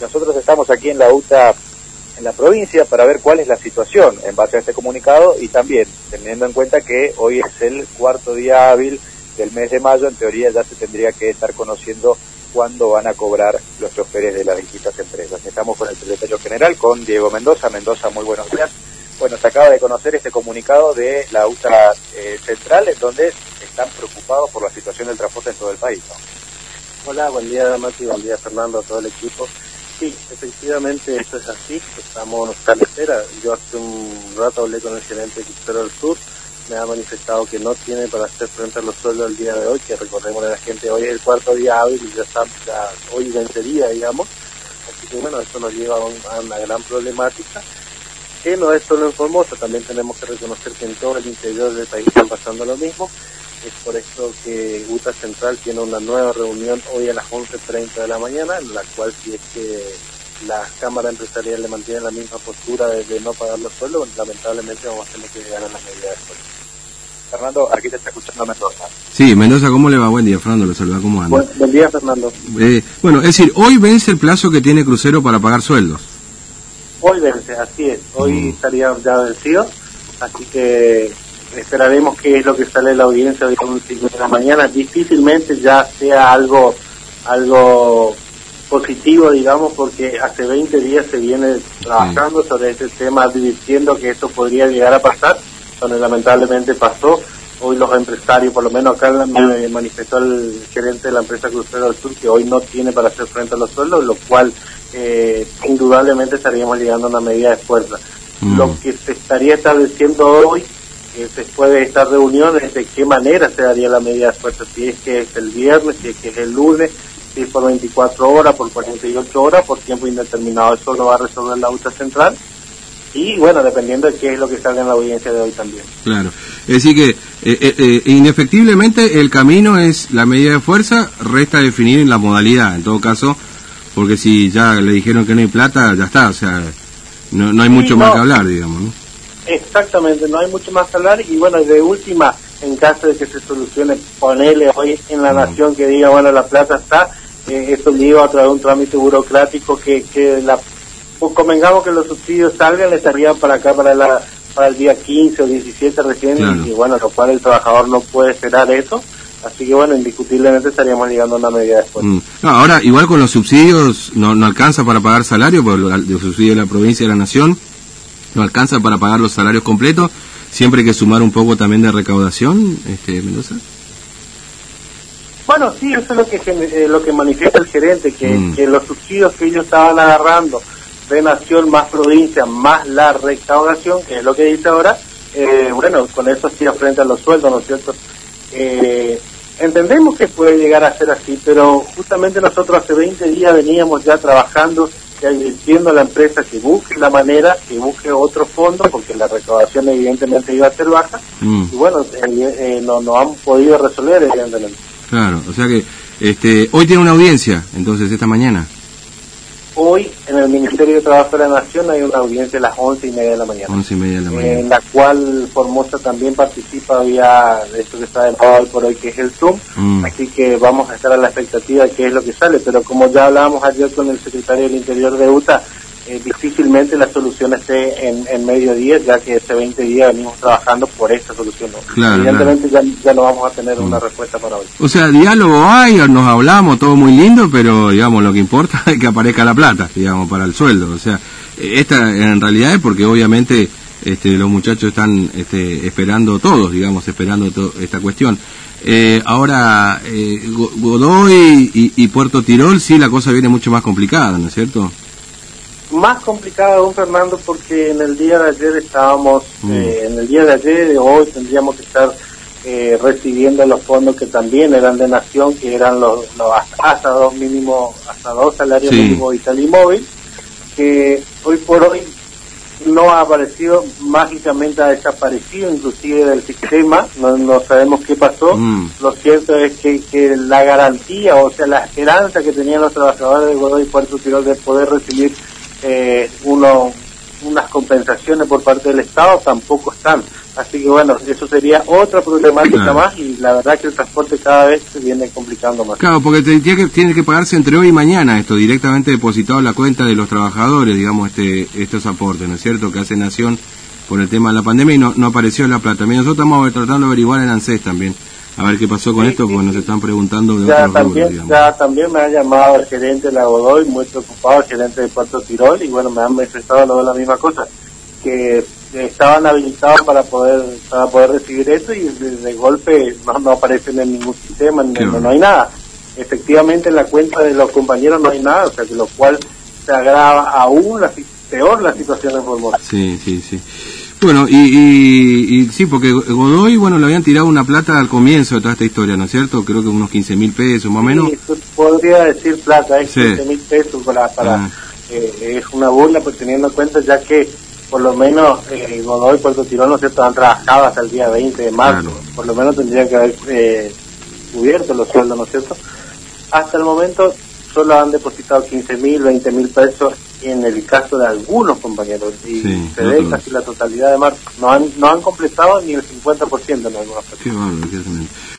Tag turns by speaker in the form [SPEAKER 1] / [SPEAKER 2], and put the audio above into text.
[SPEAKER 1] nosotros estamos aquí en la UTA en la provincia para ver cuál es la situación en base a este comunicado y también teniendo en cuenta que hoy es el cuarto día hábil del mes de mayo, en teoría ya se tendría que estar conociendo cuándo van a cobrar los choferes de las distintas empresas. Estamos con el secretario general, con Diego Mendoza. Mendoza, muy buenos días. Bueno, se acaba de conocer este comunicado de la UTA eh, Central, en donde están preocupados por la situación del transporte en todo el país.
[SPEAKER 2] Hola, buen día Mati, buen día Fernando, a todo el equipo. Sí, efectivamente esto es así, estamos en espera. Yo hace un rato hablé con el gerente de Crucero del Sur, me ha manifestado que no tiene para hacer frente a los sueldos el día de hoy, que recordemos a la gente, hoy es el cuarto día hábil y ya está, hoy vencería, digamos. Así que bueno, esto nos lleva a, una gran problemática, que no es solo en Formosa, también tenemos que reconocer que en todo el interior del país están pasando lo mismo. Es por eso que UTA Central tiene una nueva reunión hoy a las 11.30 de la mañana, en la cual si es que la Cámara Empresarial le mantiene la misma postura de, no pagar los sueldos, lamentablemente vamos a tener que llegar a las medidas de sueldo.
[SPEAKER 1] Fernando, aquí te está escuchando Mendoza.
[SPEAKER 3] Sí, Mendoza, ¿cómo le va? Buen día, Fernando, lo saluda, ¿cómo anda?
[SPEAKER 2] Buen, día, Fernando.
[SPEAKER 3] Eh, bueno, es decir, hoy vence el plazo que tiene Crucero para pagar sueldos.
[SPEAKER 2] Hoy vence, así es. Hoy mm. estaría ya vencido, así que esperaremos qué es lo que sale de la audiencia hoy las 5 de la mañana. Difícilmente ya sea algo algo positivo, digamos, porque hace 20 días se viene trabajando sobre este tema, advirtiendo que esto podría llegar a pasar donde lamentablemente pasó. Hoy los empresarios, por lo menos acá me manifestó el gerente de la empresa Crucero del Sur que hoy no tiene para hacer frente a los sueldos, lo cual eh, indudablemente estaríamos llegando a una medida de fuerza. Mm. Lo que se estaría estableciendo hoy, eh, después de esta reunión, es de qué manera se daría la medida de fuerza, si es que es el viernes, si es que es el lunes, si es por 24 horas, por 48 horas, por tiempo indeterminado. Eso lo va a resolver la UTA Central y bueno, dependiendo de qué es lo que salga en la audiencia de hoy también.
[SPEAKER 3] Claro, es decir que eh, eh, eh, inefectiblemente el camino es la medida de fuerza, resta definir la modalidad, en todo caso, porque si ya le dijeron que no hay plata, ya está, o sea, no, no hay mucho más que hablar, digamos. ¿no?
[SPEAKER 2] Exactamente, no hay mucho más que hablar y bueno, de última, en caso de que se solucione, ponerle hoy en la nación que diga, bueno, la plata está, eh, esto lleva a través de un trámite burocrático que, que la pues convengamos que los subsidios salgan, le estarían para acá para la para el día 15 o 17 recién, y bueno, lo cual el trabajador no puede esperar eso. Así que bueno, indiscutiblemente estaríamos llegando a una medida después. Mm.
[SPEAKER 3] No, ahora, igual con los subsidios, no, no alcanza para pagar salario, por los subsidios de la provincia y de la nación, no alcanza para pagar los salarios completos, siempre hay que sumar un poco también de recaudación, este Mendoza.
[SPEAKER 2] Bueno, sí, eso es lo que, eh, lo que manifiesta el gerente, que, mm. que los subsidios que ellos estaban agarrando de nación más provincia más la recaudación, que es lo que dice ahora, eh, bueno, con eso sí frente a los sueldos, ¿no es cierto? Eh, entendemos que puede llegar a ser así, pero justamente nosotros hace 20 días veníamos ya trabajando y advirtiendo a la empresa que busque la manera, que busque otro fondo, porque la recaudación evidentemente iba a ser baja, mm. y bueno, eh, no, no han podido resolver evidentemente.
[SPEAKER 3] Claro, o sea que este, hoy tiene una audiencia, entonces, esta mañana.
[SPEAKER 2] Hoy en el Ministerio de Trabajo de la Nación hay una audiencia a las once y media de la mañana.
[SPEAKER 3] Once y media de la mañana.
[SPEAKER 2] En la cual Formosa también participa vía esto que está de hoy por hoy, que es el Zoom. Mm. Así que vamos a estar a la expectativa de qué es lo que sale. Pero como ya hablábamos ayer con el secretario del Interior de UTA, eh, difícilmente la solución esté en, en medio día, ya que hace 20 días venimos trabajando por esta solución. Evidentemente Ya, ya, no vamos a tener una mm. respuesta para hoy.
[SPEAKER 3] O sea, diálogo hay, nos hablamos, todo muy lindo, pero digamos, lo que importa es que aparezca la plata, digamos, para el sueldo. O sea, esta en realidad es porque obviamente este, los muchachos están este, esperando todos, digamos, esperando esta cuestión. Eh, ahora, eh, Godoy y, y Puerto Tirol, sí, la cosa viene mucho más complicada, ¿no es cierto?
[SPEAKER 2] Más complicada don Fernando porque en el día de ayer estábamos mm. eh, en el día de ayer hoy tendríamos que estar eh, recibiendo los fondos que también eran de nación que eran los, hasta, dos mínimo hasta dos salarios mínimos vital y móvil que hoy por hoy no ha aparecido mágicamente ha desaparecido inclusive del sistema no, no sabemos qué pasó mm. lo cierto es que, que, la garantía o sea la esperanza que tenían los trabajadores de Godoy Puerto Tirol de poder recibir eh, uno, unas compensaciones por parte del Estado tampoco están. Así que bueno, eso sería otra problemática más y la verdad que el transporte cada vez se viene complicando más.
[SPEAKER 3] Claro, porque tiene que, tiene que pagarse entre hoy y mañana esto, directamente depositado en la cuenta de los trabajadores, digamos, este estos aportes, ¿no es cierto?, que hace Nación por el tema de la pandemia y no, no apareció la plata. Mira, nosotros estamos tratando de averiguar en ANSES también, a ver qué pasó con esto, porque nos están preguntando de
[SPEAKER 2] ya,
[SPEAKER 3] otros
[SPEAKER 2] también, Ya también me ha llamado el gerente de la Godoy, muy preocupado, el gerente de Puerto Tirol, y bueno, me han manifestado luego la misma cosa, que estaban habilitados para poder para poder recibir eso y de, golpe no, no, aparecen en ningún sistema, no, no, hay nada. Efectivamente en la cuenta de los compañeros no hay nada, o sea que lo cual se agrava aún la, peor la situación en Formosa.
[SPEAKER 3] Sí, sí, sí. Bueno, y, y, sí, porque Godoy, bueno, le habían tirado una plata al comienzo de toda esta historia, ¿no es cierto? Creo que unos 15 mil pesos, más o menos.
[SPEAKER 2] Sí, podría decir plata, es 15 mil pesos para, para ah. eh, es una burla, pues teniendo en cuenta ya que por lo menos eh, Godoy y Puerto Tirón, ¿no es cierto?, han trabajado hasta el día 20 de marzo, por lo menos tendría que haber eh, cubierto los sueldos, ¿no es cierto? Hasta el momento solo han depositado 15 mil, 20 mil pesos en el caso de algunos compañeros y se ve casi la totalidad de marzo. No han, no han completado ni el 50% en algunos casos.